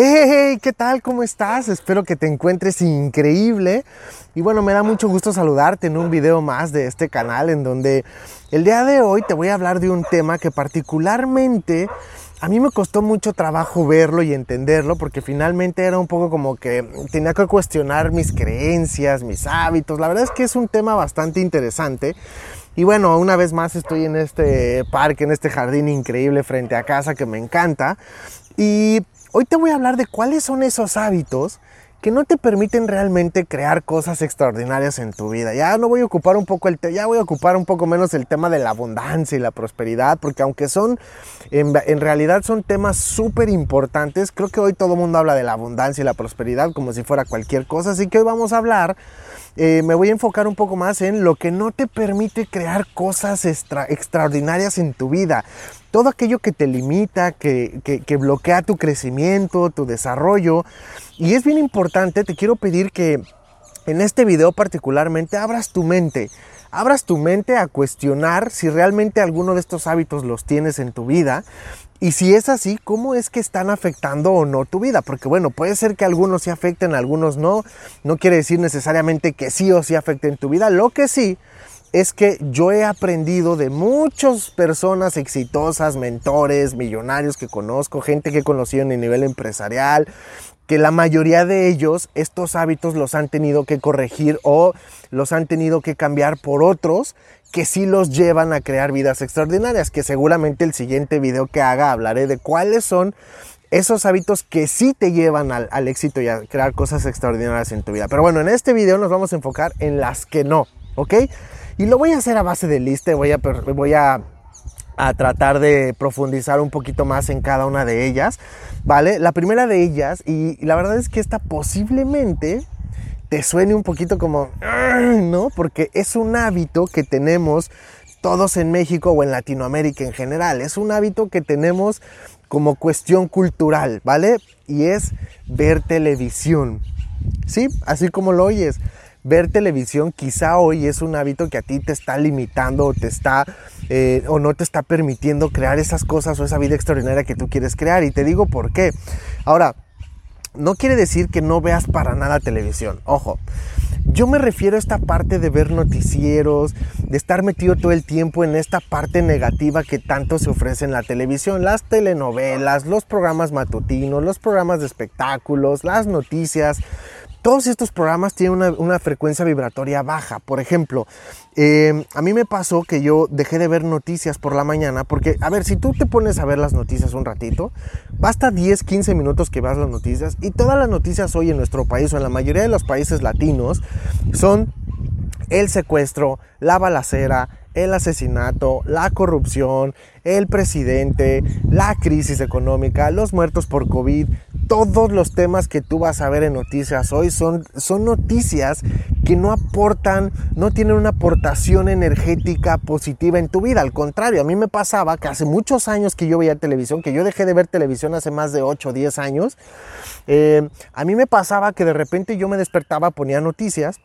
Hey, ¿qué tal? ¿Cómo estás? Espero que te encuentres increíble. Y bueno, me da mucho gusto saludarte en un video más de este canal en donde el día de hoy te voy a hablar de un tema que particularmente a mí me costó mucho trabajo verlo y entenderlo porque finalmente era un poco como que tenía que cuestionar mis creencias, mis hábitos. La verdad es que es un tema bastante interesante. Y bueno, una vez más estoy en este parque, en este jardín increíble frente a casa que me encanta. Y hoy te voy a hablar de cuáles son esos hábitos que no te permiten realmente crear cosas extraordinarias en tu vida. Ya no voy a ocupar un poco el ya voy a ocupar un poco menos el tema de la abundancia y la prosperidad, porque aunque son en, realidad son temas súper importantes, creo que hoy todo el mundo habla de la abundancia y la prosperidad como si fuera cualquier cosa, así que hoy vamos a hablar eh, me voy a enfocar un poco más en lo que no te permite crear cosas extraordinarias en tu vida. Todo aquello que te limita, que, que bloquea tu crecimiento, tu desarrollo. Y es bien importante, te quiero pedir que en este video particularmente abras tu mente abras tu mente a cuestionar si realmente alguno de estos hábitos los tienes en tu vida y si es así, ¿cómo es que están afectando o no tu vida? Porque bueno, puede ser que algunos sí afecten, algunos no. No quiere decir necesariamente que sí o sí afecten tu vida. Lo que sí es que yo he aprendido de muchas personas exitosas, mentores, millonarios que conozco, gente que he conocido en el nivel empresarial, que la mayoría de ellos estos hábitos los han tenido que corregir o los han tenido que cambiar por otros que sí los llevan a crear vidas extraordinarias, que seguramente el siguiente video que haga hablaré de cuáles son esos hábitos que sí te llevan al, éxito y a crear cosas extraordinarias en tu vida. Pero bueno, en este video nos vamos a enfocar en las que no, ¿ok? Y lo voy a hacer a base de lista, voy a, voy a, a tratar de profundizar un poquito más en cada una de ellas, ¿vale? La primera de ellas, y la verdad es que esta posiblemente te suene un poquito como, ¿no? Porque es un hábito que tenemos todos en México o en Latinoamérica en general. Es un hábito que tenemos como cuestión cultural, ¿vale? Y es ver televisión. ¿Sí? Así como lo oyes. Ver televisión quizá hoy es un hábito que a ti te está limitando o te está eh, o no te está permitiendo crear esas cosas o esa vida extraordinaria que tú quieres crear. Y te digo por qué. Ahora, no quiere decir que no veas para nada televisión. Ojo, yo me refiero a esta parte de ver noticieros, de estar metido todo el tiempo en esta parte negativa que tanto se ofrece en la televisión, las telenovelas, los programas matutinos, los programas de espectáculos, las noticias todos estos programas tienen una, frecuencia vibratoria baja. Por ejemplo, eh, a mí me pasó que yo dejé de ver noticias por la mañana porque, a ver, si tú te pones a ver las noticias un ratito, basta 10, 15 minutos que veas las noticias y todas las noticias hoy en nuestro país o en la mayoría de los países latinos son el secuestro, la balacera, el asesinato, la corrupción, el presidente, la crisis económica, los muertos por COVID, todos los temas que tú vas a ver en noticias hoy son, son noticias que no aportan, no tienen una aportación energética positiva en tu vida. Al contrario, a mí me pasaba que hace muchos años que yo veía televisión, que yo dejé de ver televisión hace más de 8 o 10 años, eh, a mí me pasaba que de repente yo me despertaba, ponía noticias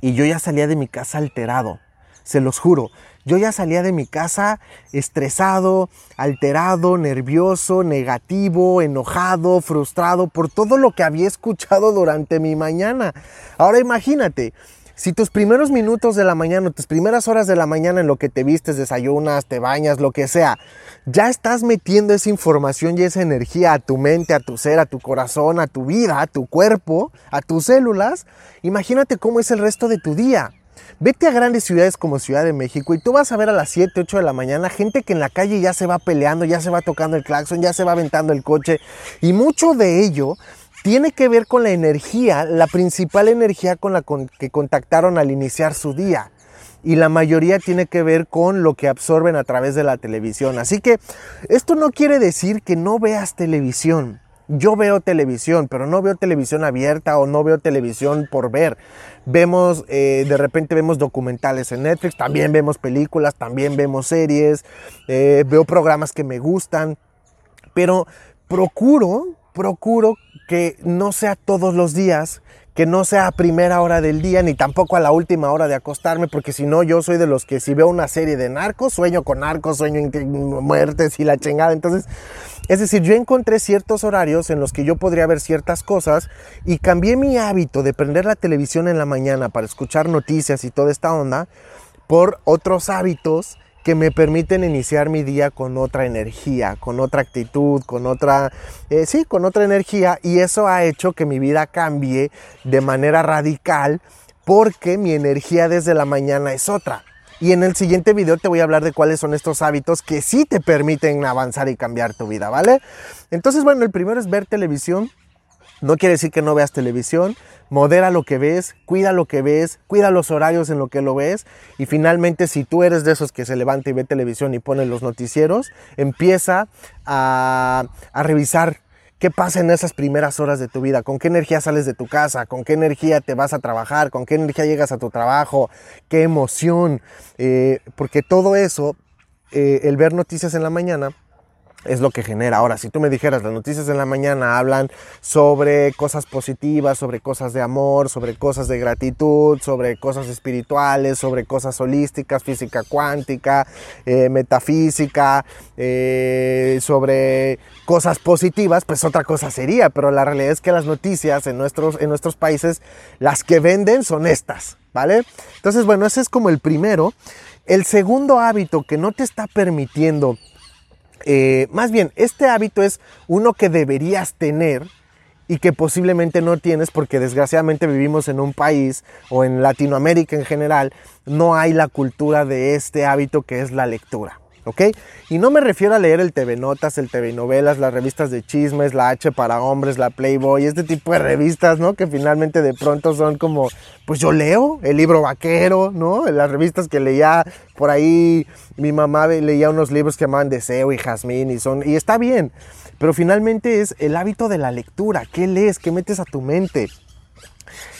y yo ya salía de mi casa alterado se los juro. Yo ya salía de mi casa estresado, alterado, nervioso, negativo, enojado, frustrado por todo lo que había escuchado durante mi mañana. Ahora imagínate, si tus primeros minutos de la mañana, tus primeras horas de la mañana en lo que te vistes, desayunas, te bañas, lo que sea, ya estás metiendo esa información y esa energía a tu mente, a tu ser, a tu corazón, a tu vida, a tu cuerpo, a tus células, imagínate cómo es el resto de tu día. Vete a grandes ciudades como Ciudad de México y tú vas a ver a las 7, 8 de la mañana gente que en la calle ya se va peleando, ya se va tocando el claxon, ya se va aventando el coche y mucho de ello tiene que ver con la energía, la principal energía con la que contactaron al iniciar su día. Y la mayoría tiene que ver con lo que absorben a través de la televisión. Así que esto no quiere decir que no veas televisión. Yo veo televisión, pero no veo televisión abierta o no veo televisión por ver. Vemos, eh, de repente vemos documentales en Netflix, también vemos películas, también vemos series, eh, veo programas que me gustan, pero procuro procuro que no sea todos los días, que no sea a primera hora del día, ni tampoco a la última hora de acostarme, porque si no, yo soy de los que si veo una serie de narcos, sueño con narcos, sueño en muertes y la chingada. Entonces, es decir, yo encontré ciertos horarios en los que yo podría ver ciertas cosas y cambié mi hábito de prender la televisión en la mañana para escuchar noticias y toda esta onda por otros hábitos que me permiten iniciar mi día con otra energía, con otra actitud, con otra, eh, sí, con otra energía y eso ha hecho que mi vida cambie de manera radical porque mi energía desde la mañana es otra. Y en el siguiente video te voy a hablar de cuáles son estos hábitos que sí te permiten avanzar y cambiar tu vida, ¿vale? Entonces, bueno, el primero es ver televisión. No quiere decir que no veas televisión, modera lo que ves, cuida lo que ves, cuida los horarios en lo que lo ves y finalmente si tú eres de esos que se levanta y ve televisión y pone los noticieros, empieza a, revisar ¿Qué pasa en esas primeras horas de tu vida? ¿Con qué energía sales de tu casa? ¿Con qué energía te vas a trabajar? ¿Con qué energía llegas a tu trabajo? ¿Qué emoción? Eh, porque todo eso, eh, el ver noticias en la mañana, es lo que genera. Ahora, si tú me dijeras, las noticias en la mañana hablan sobre cosas positivas, sobre cosas de amor, sobre cosas de gratitud, sobre cosas espirituales, sobre cosas holísticas, física cuántica, eh, metafísica, eh, sobre cosas positivas, pues otra cosa sería. Pero la realidad es que las noticias en nuestros, en nuestros países, las que venden son estas, ¿vale? Entonces, bueno, ese es como el primero. El segundo hábito que no te está permitiendo eh, más bien, este hábito es uno que deberías tener y que posiblemente no tienes porque desgraciadamente vivimos en un país o en Latinoamérica en general, no hay la cultura de este hábito que es la lectura. ¿Ok? Y no me refiero a leer el TV Notas, el TV Novelas, las revistas de chismes, la H para hombres, la Playboy, este tipo de revistas, ¿no? Que finalmente de pronto son como, pues yo leo el libro vaquero, ¿no? Las revistas que leía por ahí, mi mamá leía unos libros que llamaban Deseo y Jazmín y son, y está bien, pero finalmente es el hábito de la lectura, ¿qué lees? ¿Qué metes a tu mente?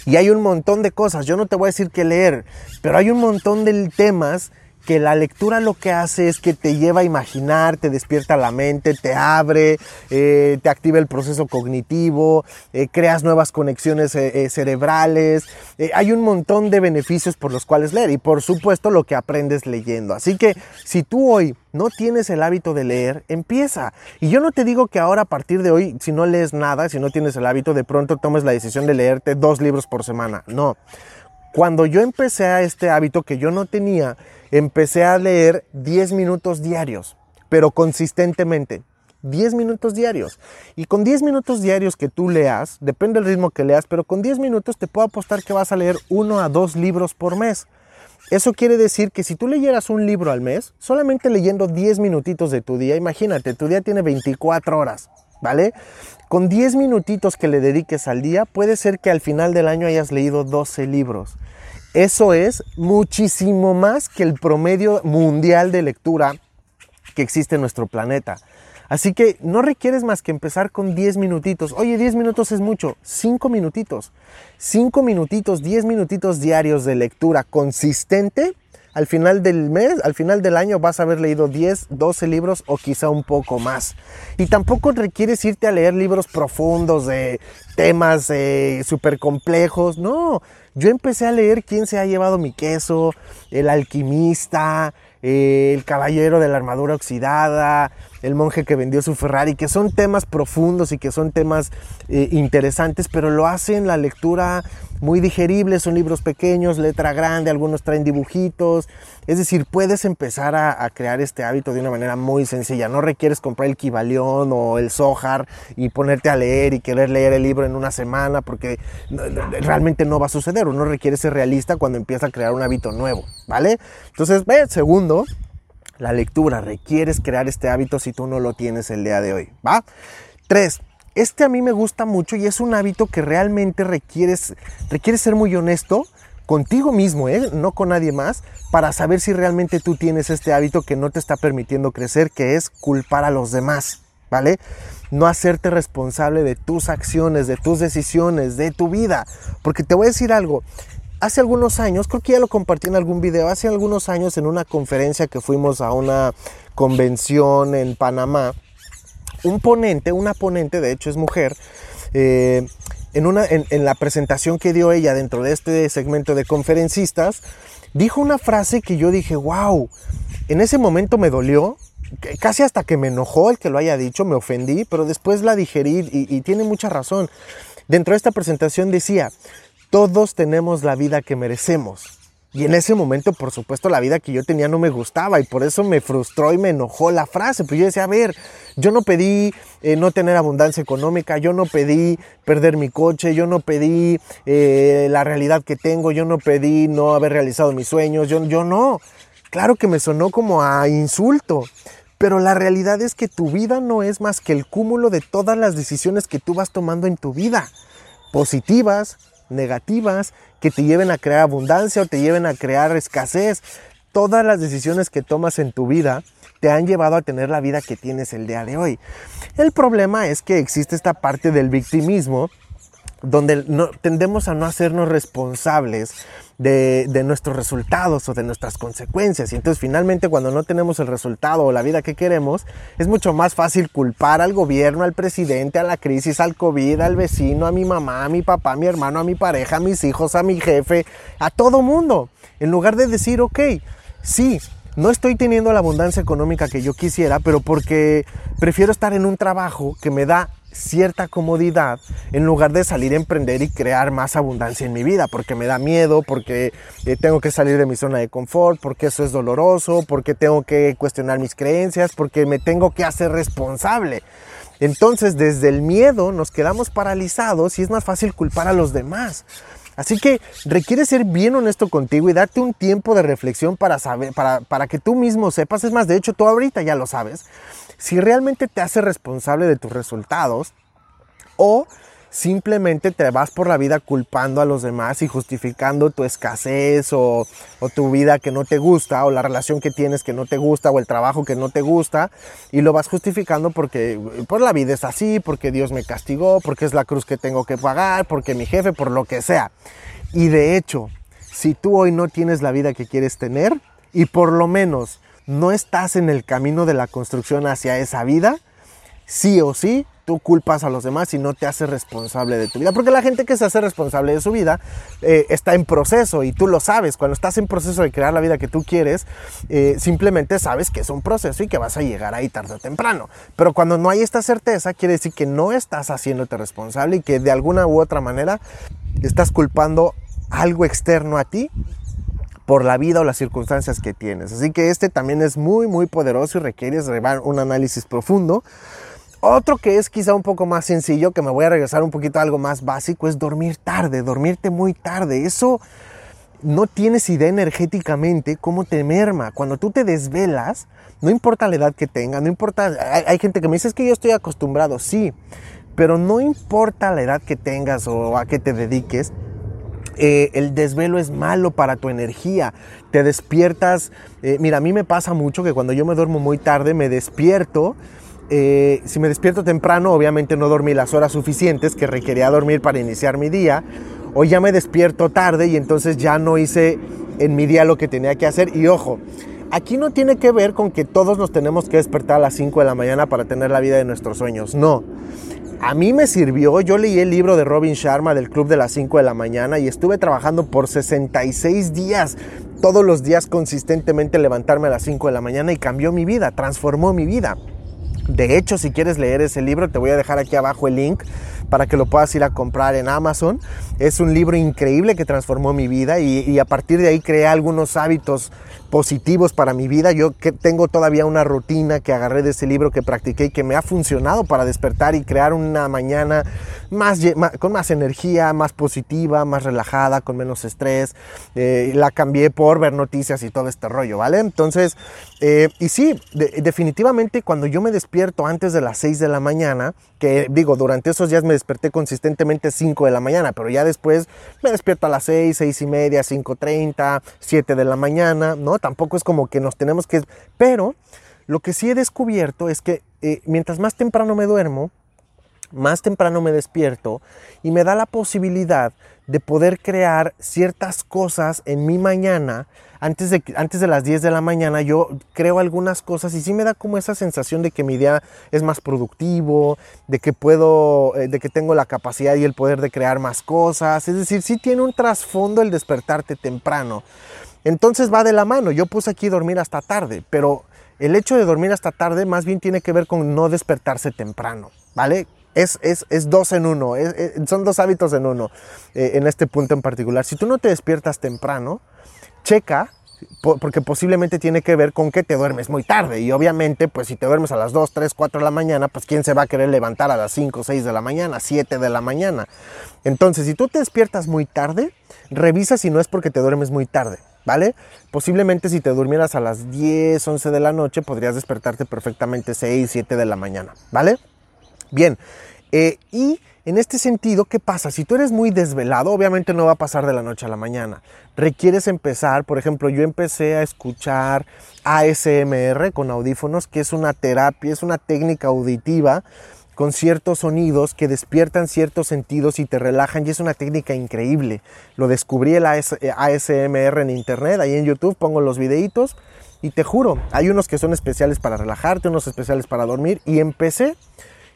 Y hay un montón de cosas, yo no te voy a decir qué leer, pero hay un montón de temas que la lectura lo que hace es que te lleva a imaginar, te despierta la mente, te abre, eh, te activa el proceso cognitivo, eh, creas nuevas conexiones eh, cerebrales. hay un montón de beneficios por los cuales leer y por supuesto lo que aprendes leyendo. Así que si tú hoy no tienes el hábito de leer, empieza. Y yo no te digo que ahora a partir de hoy, si no lees nada, si no tienes el hábito, de pronto tomes la decisión de leerte dos libros por semana. No. Cuando yo empecé a este hábito que yo no tenía, empecé a leer 10 minutos diarios, pero consistentemente. 10 minutos diarios. Y con 10 minutos diarios que tú leas, depende del ritmo que leas, pero con 10 minutos te puedo apostar que vas a leer uno a dos libros por mes. Eso quiere decir que si tú leyeras un libro al mes, solamente leyendo 10 minutitos de tu día, imagínate, tu día tiene 24 horas, ¿vale? Con 10 minutitos que le dediques al día, puede ser que al final del año hayas leído 12 libros. Eso es muchísimo más que el promedio mundial de lectura que existe en nuestro planeta. Así que no requieres más que empezar con 10 minutitos. Oye, 10 minutos es mucho. 5 minutitos. 5 minutitos, 10 minutitos diarios de lectura consistente al final del mes, al final del año vas a haber leído 10, 12 libros o quizá un poco más. Y tampoco requieres irte a leer libros profundos de temas eh, súper complejos. No, yo empecé a leer quién se ha llevado mi queso, el alquimista, eh, el caballero de la armadura oxidada, el monje que vendió su Ferrari, que son temas profundos y que son temas eh, interesantes, pero lo hacen la lectura muy digerible, son libros pequeños, letra grande, algunos traen dibujitos, es decir, puedes empezar a, crear este hábito de una manera muy sencilla, no requieres comprar el Kibalión o el Sohar y ponerte a leer y querer leer el libro en una semana, porque realmente no va a suceder, uno requiere ser realista cuando empieza a crear un hábito nuevo, ¿vale? Entonces, ve, segundo, la lectura, requieres crear este hábito si tú no lo tienes el día de hoy, ¿va? Tres, este a mí me gusta mucho y es un hábito que realmente requieres, requiere ser muy honesto contigo mismo, ¿eh? no con nadie más, para saber si realmente tú tienes este hábito que no te está permitiendo crecer, que es culpar a los demás, ¿vale? No hacerte responsable de tus acciones, de tus decisiones, de tu vida. Porque te voy a decir algo, hace algunos años, creo que ya lo compartí en algún video, hace algunos años en una conferencia que fuimos a una convención en Panamá, un ponente, una ponente, de hecho es mujer, eh, en, una, en, la presentación que dio ella dentro de este segmento de conferencistas, dijo una frase que yo dije, wow, en ese momento me dolió, casi hasta que me enojó el que lo haya dicho, me ofendí, pero después la digerí y, tiene mucha razón. Dentro de esta presentación decía, todos tenemos la vida que merecemos. Y en ese momento, por supuesto, la vida que yo tenía no me gustaba y por eso me frustró y me enojó la frase. Pues yo decía, a ver, yo no pedí eh, no tener abundancia económica, yo no pedí perder mi coche, yo no pedí eh, la realidad que tengo, yo no pedí no haber realizado mis sueños, yo, yo no. Claro que me sonó como a insulto, pero la realidad es que tu vida no es más que el cúmulo de todas las decisiones que tú vas tomando en tu vida, positivas, negativas, que te lleven a crear abundancia o te lleven a crear escasez. Todas las decisiones que tomas en tu vida te han llevado a tener la vida que tienes el día de hoy. El problema es que existe esta parte del victimismo donde no, tendemos a no hacernos responsables de, de, nuestros resultados o de nuestras consecuencias. Y entonces finalmente cuando no tenemos el resultado o la vida que queremos, es mucho más fácil culpar al gobierno, al presidente, a la crisis, al COVID, al vecino, a mi mamá, a mi papá, a mi hermano, a mi pareja, a mis hijos, a mi jefe, a todo mundo. En lugar de decir, ok, sí, no estoy teniendo la abundancia económica que yo quisiera, pero porque prefiero estar en un trabajo que me da cierta comodidad en lugar de salir a emprender y crear más abundancia en mi vida, porque me da miedo, porque eh, tengo que salir de mi zona de confort, porque eso es doloroso, porque tengo que cuestionar mis creencias, porque me tengo que hacer responsable. Entonces, desde el miedo nos quedamos paralizados y es más fácil culpar a los demás. Así que requiere ser bien honesto contigo y darte un tiempo de reflexión para saber, para, para que tú mismo sepas. Es más, de hecho, tú ahorita ya lo sabes si realmente te hace responsable de tus resultados o simplemente te vas por la vida culpando a los demás y justificando tu escasez o, o, tu vida que no te gusta o la relación que tienes que no te gusta o el trabajo que no te gusta y lo vas justificando porque por la vida es así, porque Dios me castigó, porque es la cruz que tengo que pagar, porque mi jefe, por lo que sea. Y de hecho, si tú hoy no tienes la vida que quieres tener y por lo menos no estás en el camino de la construcción hacia esa vida, sí o sí, tú culpas a los demás y no te haces responsable de tu vida. Porque la gente que se hace responsable de su vida eh, está en proceso y tú lo sabes. Cuando estás en proceso de crear la vida que tú quieres, eh, simplemente sabes que es un proceso y que vas a llegar ahí tarde o temprano. Pero cuando no hay esta certeza, quiere decir que no estás haciéndote responsable y que de alguna u otra manera estás culpando algo externo a ti por la vida o las circunstancias que tienes. Así que este también es muy, muy poderoso y requiere un análisis profundo. Otro que es quizá un poco más sencillo, que me voy a regresar un poquito a algo más básico, es dormir tarde, dormirte muy tarde. Eso no tienes idea energéticamente cómo te merma. Cuando tú te desvelas, no importa la edad que tengas, no importa, hay, hay gente que me dice es que yo estoy acostumbrado, sí, pero no importa la edad que tengas o a qué te dediques, eh, el desvelo es malo para tu energía. Te despiertas. Eh, mira, a mí me pasa mucho que cuando yo me duermo muy tarde, me despierto. Eh, si me despierto temprano, obviamente no dormí las horas suficientes que requería dormir para iniciar mi día. O ya me despierto tarde y entonces ya no hice en mi día lo que tenía que hacer. Y ojo, aquí no tiene que ver con que todos nos tenemos que despertar a las 5 de la mañana para tener la vida de nuestros sueños. No a mí me sirvió, yo leí el libro de Robin Sharma del Club de las 5 de la mañana y estuve trabajando por 66 días, todos los días consistentemente levantarme a las 5 de la mañana y cambió mi vida, transformó mi vida. De hecho, si quieres leer ese libro, te voy a dejar aquí abajo el link para que lo puedas ir a comprar en Amazon. Es un libro increíble que transformó mi vida y, a partir de ahí creé algunos hábitos positivos para mi vida. Yo que tengo todavía una rutina que agarré de ese libro que practiqué y que me ha funcionado para despertar y crear una mañana más, con más energía, más positiva, más relajada, con menos estrés. Eh, la cambié por ver noticias y todo este rollo, ¿vale? Entonces, eh, y sí, definitivamente cuando yo me despierto antes de las 6 de la mañana, que digo, durante esos días me desperté consistentemente 5 de la mañana, pero ya después me despierto a las 6, 6 y media, 5.30, 7 de la mañana, ¿no? Tampoco es como que nos tenemos que... Pero lo que sí he descubierto es que eh, mientras más temprano me duermo, más temprano me despierto y me da la posibilidad de poder crear ciertas cosas en mi mañana. Antes de, antes de las 10 de la mañana yo creo algunas cosas y sí me da como esa sensación de que mi día es más productivo, de que puedo, eh, de que tengo la capacidad y el poder de crear más cosas. Es decir, sí tiene un trasfondo el despertarte temprano. Entonces va de la mano. Yo puse aquí dormir hasta tarde, pero el hecho de dormir hasta tarde más bien tiene que ver con no despertarse temprano, ¿vale? Es, es, es dos en uno, son dos hábitos en uno eh, en este punto en particular. Si tú no te despiertas temprano, checa porque posiblemente tiene que ver con que te duermes muy tarde y obviamente pues si te duermes a las 2, 3, 4 de la mañana, pues quién se va a querer levantar a las 5, 6 de la mañana, 7 de la mañana. Entonces, si tú te despiertas muy tarde, revisa si no es porque te duermes muy tarde. ¿vale? Posiblemente si te durmieras a las 10, 11 de la noche, podrías despertarte perfectamente 6, 7 de la mañana, ¿vale? Bien, eh, y en este sentido, ¿qué pasa? Si tú eres muy desvelado, obviamente no va a pasar de la noche a la mañana. Requieres empezar, por ejemplo, yo empecé a escuchar ASMR con audífonos, que es una terapia, es una técnica auditiva con ciertos sonidos que despiertan ciertos sentidos y te relajan y es una técnica increíble. Lo descubrí el ASMR en internet, ahí en YouTube pongo los videitos y te juro, hay unos que son especiales para relajarte, unos especiales para dormir y empecé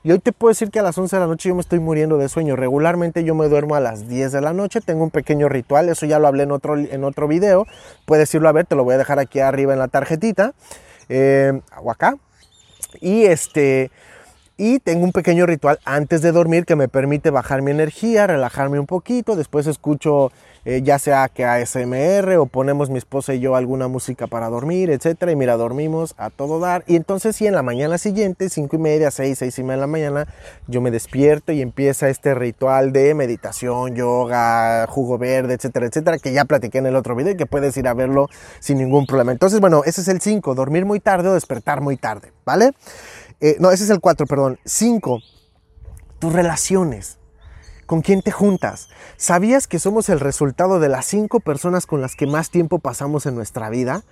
y hoy te puedo decir que a las 11 de la noche yo me estoy muriendo de sueño. Regularmente yo me duermo a las 10 de la noche, tengo un pequeño ritual, eso ya lo hablé en otro, en otro video, puedes irlo a ver, te lo voy a dejar aquí arriba en la tarjetita eh, o acá. Y este, y tengo un pequeño ritual antes de dormir que me permite bajar mi energía, relajarme un poquito. Después escucho eh, ya sea que ASMR o ponemos mi esposa y yo alguna música para dormir, etcétera. Y mira, dormimos a todo dar. Y entonces, sí, en la mañana siguiente, cinco y media, seis, seis y media de la mañana, yo me despierto y empieza este ritual de meditación, yoga, jugo verde, etcétera, etcétera, que ya platiqué en el otro video y que puedes ir a verlo sin ningún problema. Entonces, bueno, ese es el 5, dormir muy tarde o despertar muy tarde, ¿vale? Eh, no, ese es el 4, perdón. 5. Tus relaciones. ¿Con quién te juntas? ¿Sabías que somos el resultado de las cinco personas con las que más tiempo pasamos en nuestra vida?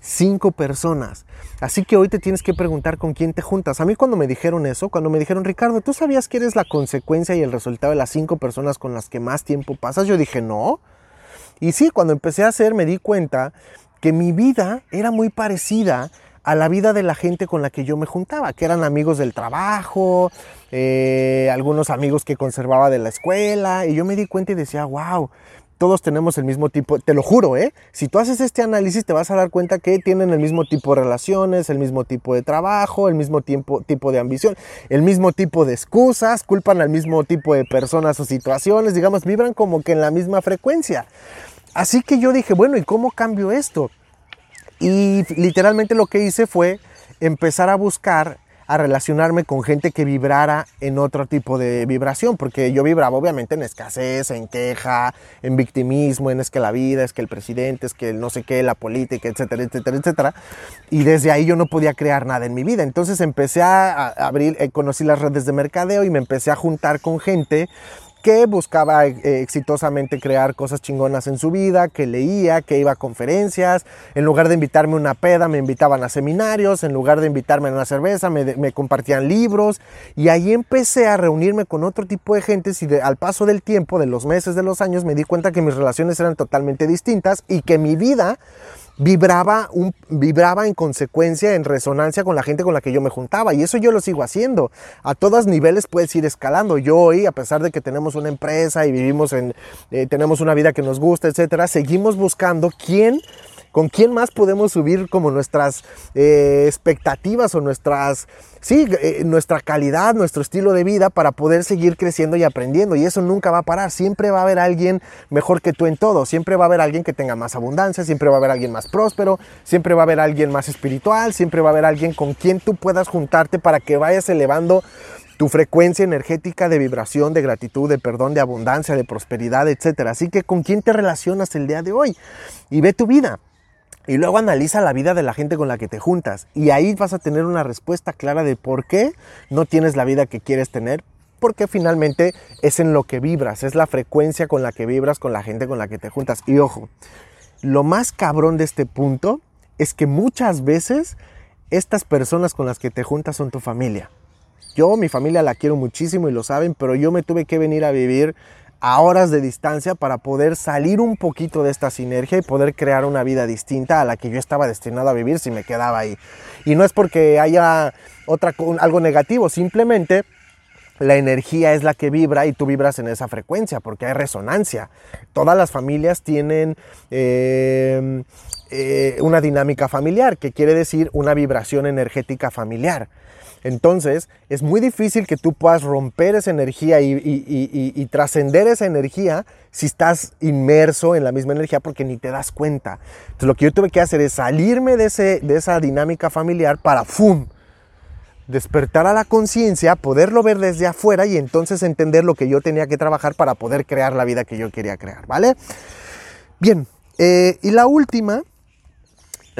Cinco personas. Así que hoy te tienes que preguntar con quién te juntas. A mí cuando me dijeron eso, cuando me dijeron, Ricardo, ¿tú sabías que eres la consecuencia y el resultado de las cinco personas con las que más tiempo pasas? Yo dije, no. Y sí, cuando empecé a hacer me di cuenta que mi vida era muy parecida a la vida de la gente con la que yo me juntaba, que eran amigos del trabajo, eh, algunos amigos que conservaba de la escuela, y yo me di cuenta y decía, wow, todos tenemos el mismo tipo, te lo juro, ¿eh? Si tú haces este análisis te vas a dar cuenta que tienen el mismo tipo de relaciones, el mismo tipo de trabajo, el mismo tipo, tipo de ambición, el mismo tipo de excusas, culpan al mismo tipo de personas o situaciones, digamos, vibran como que en la misma frecuencia. Así que yo dije, bueno, ¿y cómo cambio esto? Y literalmente lo que hice fue empezar a buscar, a relacionarme con gente que vibrara en otro tipo de vibración, porque yo vibraba obviamente en escasez, en queja, en victimismo, en es que la vida, es que el presidente, es que el no sé qué, la política, etcétera, etcétera, etcétera. Y desde ahí yo no podía crear nada en mi vida. Entonces empecé a abrir, eh, conocí las redes de mercadeo y me empecé a juntar con gente que buscaba eh, exitosamente crear cosas chingonas en su vida, que leía, que iba a conferencias, en lugar de invitarme a una peda me invitaban a seminarios, en lugar de invitarme a una cerveza me, compartían libros. Y ahí empecé a reunirme con otro tipo de gente y al paso del tiempo, de los meses, de los años, me di cuenta que mis relaciones eran totalmente distintas y que mi vida vibraba, un, vibraba en consecuencia, en resonancia con la gente con la que yo me juntaba. Y eso yo lo sigo haciendo. A todos niveles puedes ir escalando. Yo hoy, a pesar de que tenemos una empresa y vivimos en, eh, tenemos una vida que nos gusta, etcétera, seguimos buscando quién ¿Con quién más podemos subir como nuestras eh, expectativas o nuestras, sí, eh, nuestra calidad, nuestro estilo de vida para poder seguir creciendo y aprendiendo? Y eso nunca va a parar. Siempre va a haber alguien mejor que tú en todo. Siempre va a haber alguien que tenga más abundancia, siempre va a haber alguien más próspero, siempre va a haber alguien más espiritual, siempre va a haber alguien con quien tú puedas juntarte para que vayas elevando tu frecuencia energética de vibración, de gratitud, de perdón, de abundancia, de prosperidad, etc. Así que con quién te relacionas el día de hoy y ve tu vida. Y luego analiza la vida de la gente con la que te juntas. Y ahí vas a tener una respuesta clara de por qué no tienes la vida que quieres tener. Porque finalmente es en lo que vibras, es la frecuencia con la que vibras con la gente con la que te juntas. Y ojo, lo más cabrón de este punto es que muchas veces estas personas con las que te juntas son tu familia. Yo, mi familia la quiero muchísimo y lo saben, pero yo me tuve que venir a vivir a horas de distancia para poder salir un poquito de esta sinergia y poder crear una vida distinta a la que yo estaba destinado a vivir si me quedaba ahí. Y no es porque haya otra, algo negativo, simplemente la energía es la que vibra y tú vibras en esa frecuencia porque hay resonancia. Todas las familias tienen eh, eh, una dinámica familiar, que quiere decir una vibración energética familiar. Entonces, es muy difícil que tú puedas romper esa energía y, trascender esa energía si estás inmerso en la misma energía porque ni te das cuenta. Entonces, lo que yo tuve que hacer es salirme de, esa dinámica familiar para ¡fum! despertar a la conciencia, poderlo ver desde afuera y entonces entender lo que yo tenía que trabajar para poder crear la vida que yo quería crear, ¿vale? Bien, eh, y la última,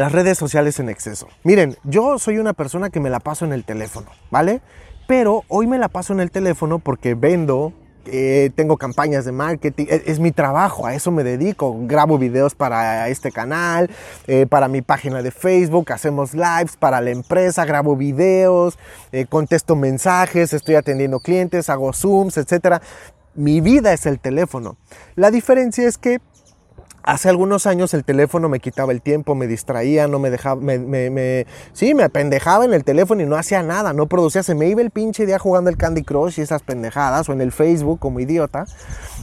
las redes sociales en exceso. Miren, yo soy una persona que me la paso en el teléfono, ¿vale? Pero hoy me la paso en el teléfono porque vendo, eh, tengo campañas de marketing, es, mi trabajo, a eso me dedico. Grabo videos para este canal, eh, para mi página de Facebook, hacemos lives para la empresa, grabo videos, eh, contesto mensajes, estoy atendiendo clientes, hago Zooms, etc. Mi vida es el teléfono. La diferencia es que Hace algunos años el teléfono me quitaba el tiempo, me distraía, no me dejaba, me, sí, me apendejaba en el teléfono y no hacía nada, no producía, se me iba el pinche día jugando el Candy Crush y esas pendejadas, o en el Facebook como idiota.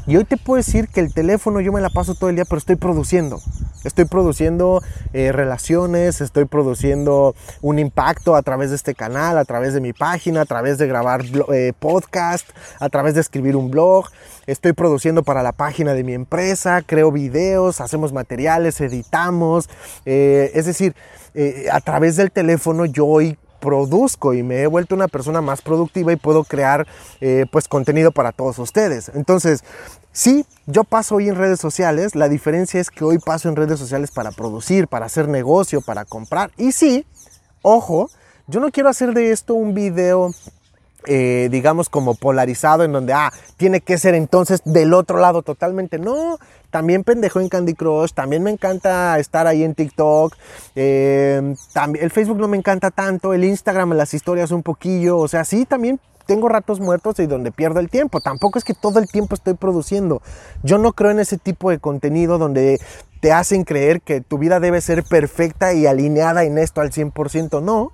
Y hoy te puedo decir que el teléfono yo me la paso todo el día, pero estoy produciendo. Estoy produciendo eh, relaciones, estoy produciendo un impacto a través de este canal, a través de mi página, a través de grabar eh, podcast, a través de escribir un blog. Estoy produciendo para la página de mi empresa, creo videos, hacemos materiales, editamos. Eh, es decir, a través del teléfono yo hoy produzco y me he vuelto una persona más productiva y puedo crear pues contenido para todos ustedes. Entonces, Sí, yo paso hoy en redes sociales, la diferencia es que hoy paso en redes sociales para producir, para hacer negocio, para comprar. Y sí, ojo, yo no quiero hacer de esto un video eh, digamos, como polarizado en donde, ah, tiene que ser entonces del otro lado totalmente. No, también pendejo en Candy Crush, también me encanta estar ahí en TikTok, eh, también, el Facebook no me encanta tanto, el Instagram, las historias un poquillo, o sea, sí, también tengo ratos muertos y donde pierdo el tiempo. Tampoco es que todo el tiempo estoy produciendo. Yo no creo en ese tipo de contenido donde te hacen creer que tu vida debe ser perfecta y alineada en esto al 100%. No,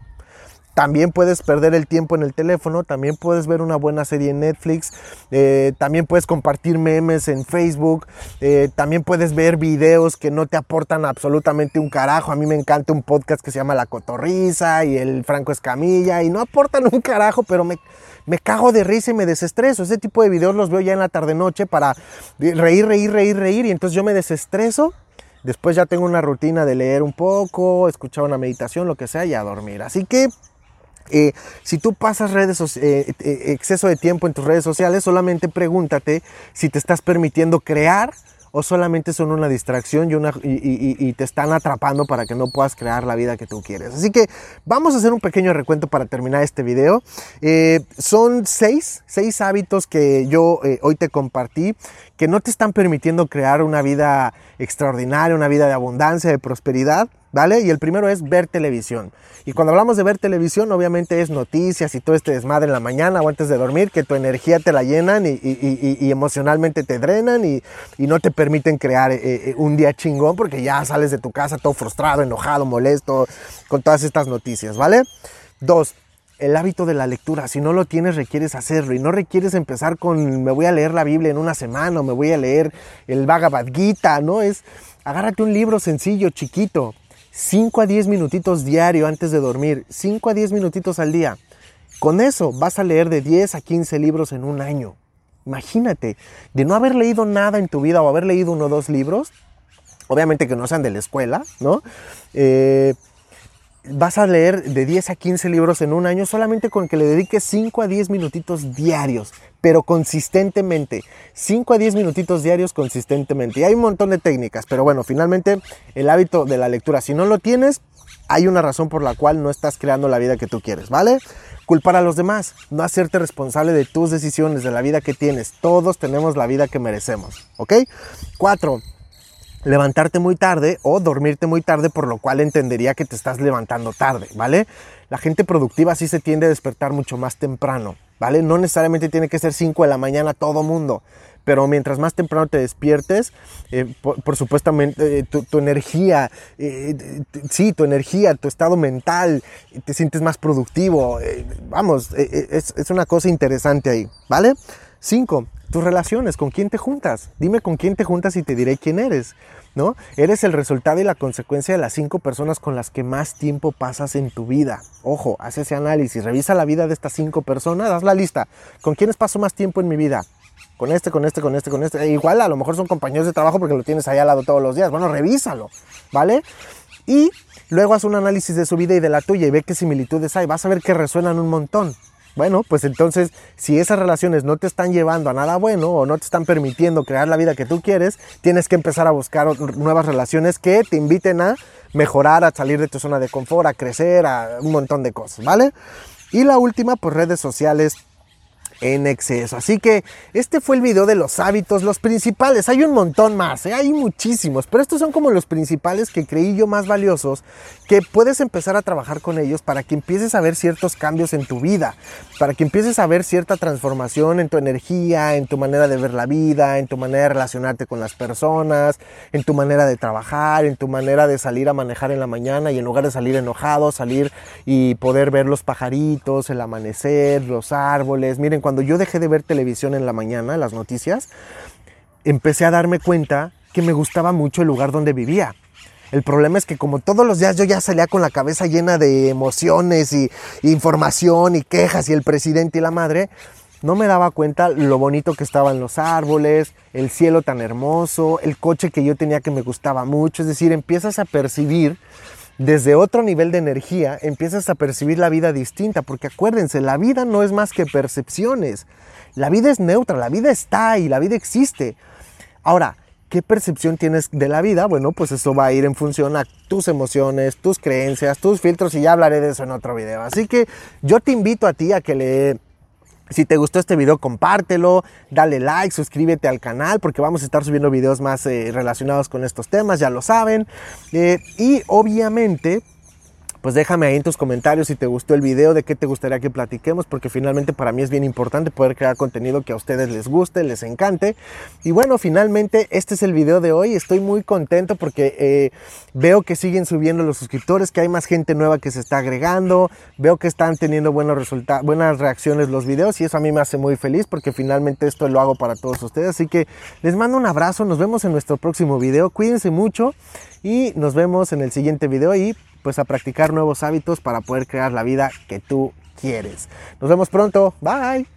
también puedes perder el tiempo en el teléfono, también puedes ver una buena serie en Netflix, eh, también puedes compartir memes en Facebook, eh, también puedes ver videos que no te aportan absolutamente un carajo. A mí me encanta un podcast que se llama La Cotorriza y el Franco Escamilla y no aportan un carajo, pero me, me cago de risa y me desestreso. Ese tipo de videos los veo ya en la tarde-noche para reír, reír, reír, reír y entonces yo me desestreso. Después ya tengo una rutina de leer un poco, escuchar una meditación, lo que sea, y a dormir. Así que eh, si tú pasas redes, eh, eh, exceso de tiempo en tus redes sociales, solamente pregúntate si te estás permitiendo crear o solamente son una distracción y, te están atrapando para que no puedas crear la vida que tú quieres. Así que vamos a hacer un pequeño recuento para terminar este video. son seis, seis hábitos que yo hoy te compartí que no te están permitiendo crear una vida extraordinaria, una vida de abundancia, de prosperidad. ¿Vale? Y el primero es ver televisión. Y cuando hablamos de ver televisión, obviamente es noticias y todo este desmadre en la mañana o antes de dormir, que tu energía te la llenan y, emocionalmente te drenan y, no te permiten crear eh, eh, un día chingón porque ya sales de tu casa todo frustrado, enojado, molesto con todas estas noticias, ¿vale? Dos, el hábito de la lectura. Si no lo tienes, requieres hacerlo. Y no requieres empezar con me voy a leer la Biblia en una semana o me voy a leer el Bhagavad Gita, ¿no? Es agárrate un libro sencillo, chiquito 5 a 10 minutitos diario antes de dormir, 5 a 10 minutitos al día. Con eso vas a leer de 10 a 15 libros en un año. Imagínate, de no haber leído nada en tu vida o haber leído uno o dos libros, obviamente que no sean de la escuela, ¿no? Eh, vas a leer de 10 a 15 libros en un año solamente con que le dediques 5 a 10 minutitos diarios, pero consistentemente. 5 a 10 minutitos diarios consistentemente. Y hay un montón de técnicas, pero bueno, finalmente el hábito de la lectura, si no lo tienes, hay una razón por la cual no estás creando la vida que tú quieres, ¿vale? Culpar a los demás, no hacerte responsable de tus decisiones, de la vida que tienes. Todos tenemos la vida que merecemos, ¿ok? 4 levantarte muy tarde o dormirte muy tarde, por lo cual entendería que te estás levantando tarde, ¿vale? La gente productiva sí se tiende a despertar mucho más temprano, ¿vale? No necesariamente tiene que ser 5 de la mañana todo mundo, pero mientras más temprano te despiertes, eh, por, supuestamente eh, tu, energía, sí, tu energía, tu estado mental, te sientes más productivo. vamos, es, es una cosa interesante ahí, ¿vale? 5. Tus relaciones, con quién te juntas. Dime con quién te juntas y te diré quién eres. ¿no? Eres el resultado y la consecuencia de las cinco personas con las que más tiempo pasas en tu vida. Ojo, haz ese análisis, revisa la vida de estas cinco personas, haz la lista. ¿Con quiénes paso más tiempo en mi vida? Con este, con este, con este, con este. E igual a lo mejor son compañeros de trabajo porque lo tienes ahí al lado todos los días. Bueno, revísalo, ¿vale? Y luego haz un análisis de su vida y de la tuya y ve qué similitudes hay. Vas a ver que resuenan un montón. Bueno, pues entonces, si esas relaciones no te están llevando a nada bueno o no te están permitiendo crear la vida que tú quieres, tienes que empezar a buscar nuevas relaciones que te inviten a mejorar, a salir de tu zona de confort, a crecer, a un montón de cosas, ¿vale? Y la última, pues redes sociales en exceso. Así que este fue el video de los hábitos, los principales. Hay un montón más, ¿eh? hay muchísimos, pero estos son como los principales que creí yo más valiosos, que puedes empezar a trabajar con ellos para que empieces a ver ciertos cambios en tu vida, para que empieces a ver cierta transformación en tu energía, en tu manera de ver la vida, en tu manera de relacionarte con las personas, en tu manera de trabajar, en tu manera de salir a manejar en la mañana y en lugar de salir enojado, salir y poder ver los pajaritos, el amanecer, los árboles. Miren, cuando yo dejé de ver televisión en la mañana, las noticias, empecé a darme cuenta que me gustaba mucho el lugar donde vivía. El problema es que como todos los días yo ya salía con la cabeza llena de emociones y, información y quejas y el presidente y la madre, no me daba cuenta lo bonito que estaban los árboles, el cielo tan hermoso, el coche que yo tenía que me gustaba mucho. Es decir, empiezas a percibir desde otro nivel de energía empiezas a percibir la vida distinta, porque acuérdense, la vida no es más que percepciones. La vida es neutra, la vida está ahí, la vida existe. Ahora, ¿qué percepción tienes de la vida? Bueno, pues eso va a ir en función a tus emociones, tus creencias, tus filtros y ya hablaré de eso en otro video. Así que yo te invito a ti a que le si te gustó este video, compártelo, dale like, suscríbete al canal porque vamos a estar subiendo videos más eh, relacionados con estos temas, ya lo saben. Eh, y obviamente pues déjame ahí en tus comentarios si te gustó el video, de qué te gustaría que platiquemos, porque finalmente para mí es bien importante poder crear contenido que a ustedes les guste, les encante. Y bueno, finalmente este es el video de hoy. Estoy muy contento porque eh, veo que siguen subiendo los suscriptores, que hay más gente nueva que se está agregando, veo que están teniendo buenos resultados, buenas reacciones los videos y eso a mí me hace muy feliz porque finalmente esto lo hago para todos ustedes. Así que les mando un abrazo, nos vemos en nuestro próximo video, cuídense mucho y nos vemos en el siguiente video y pues a practicar nuevos hábitos para poder crear la vida que tú quieres. Nos vemos pronto. Bye.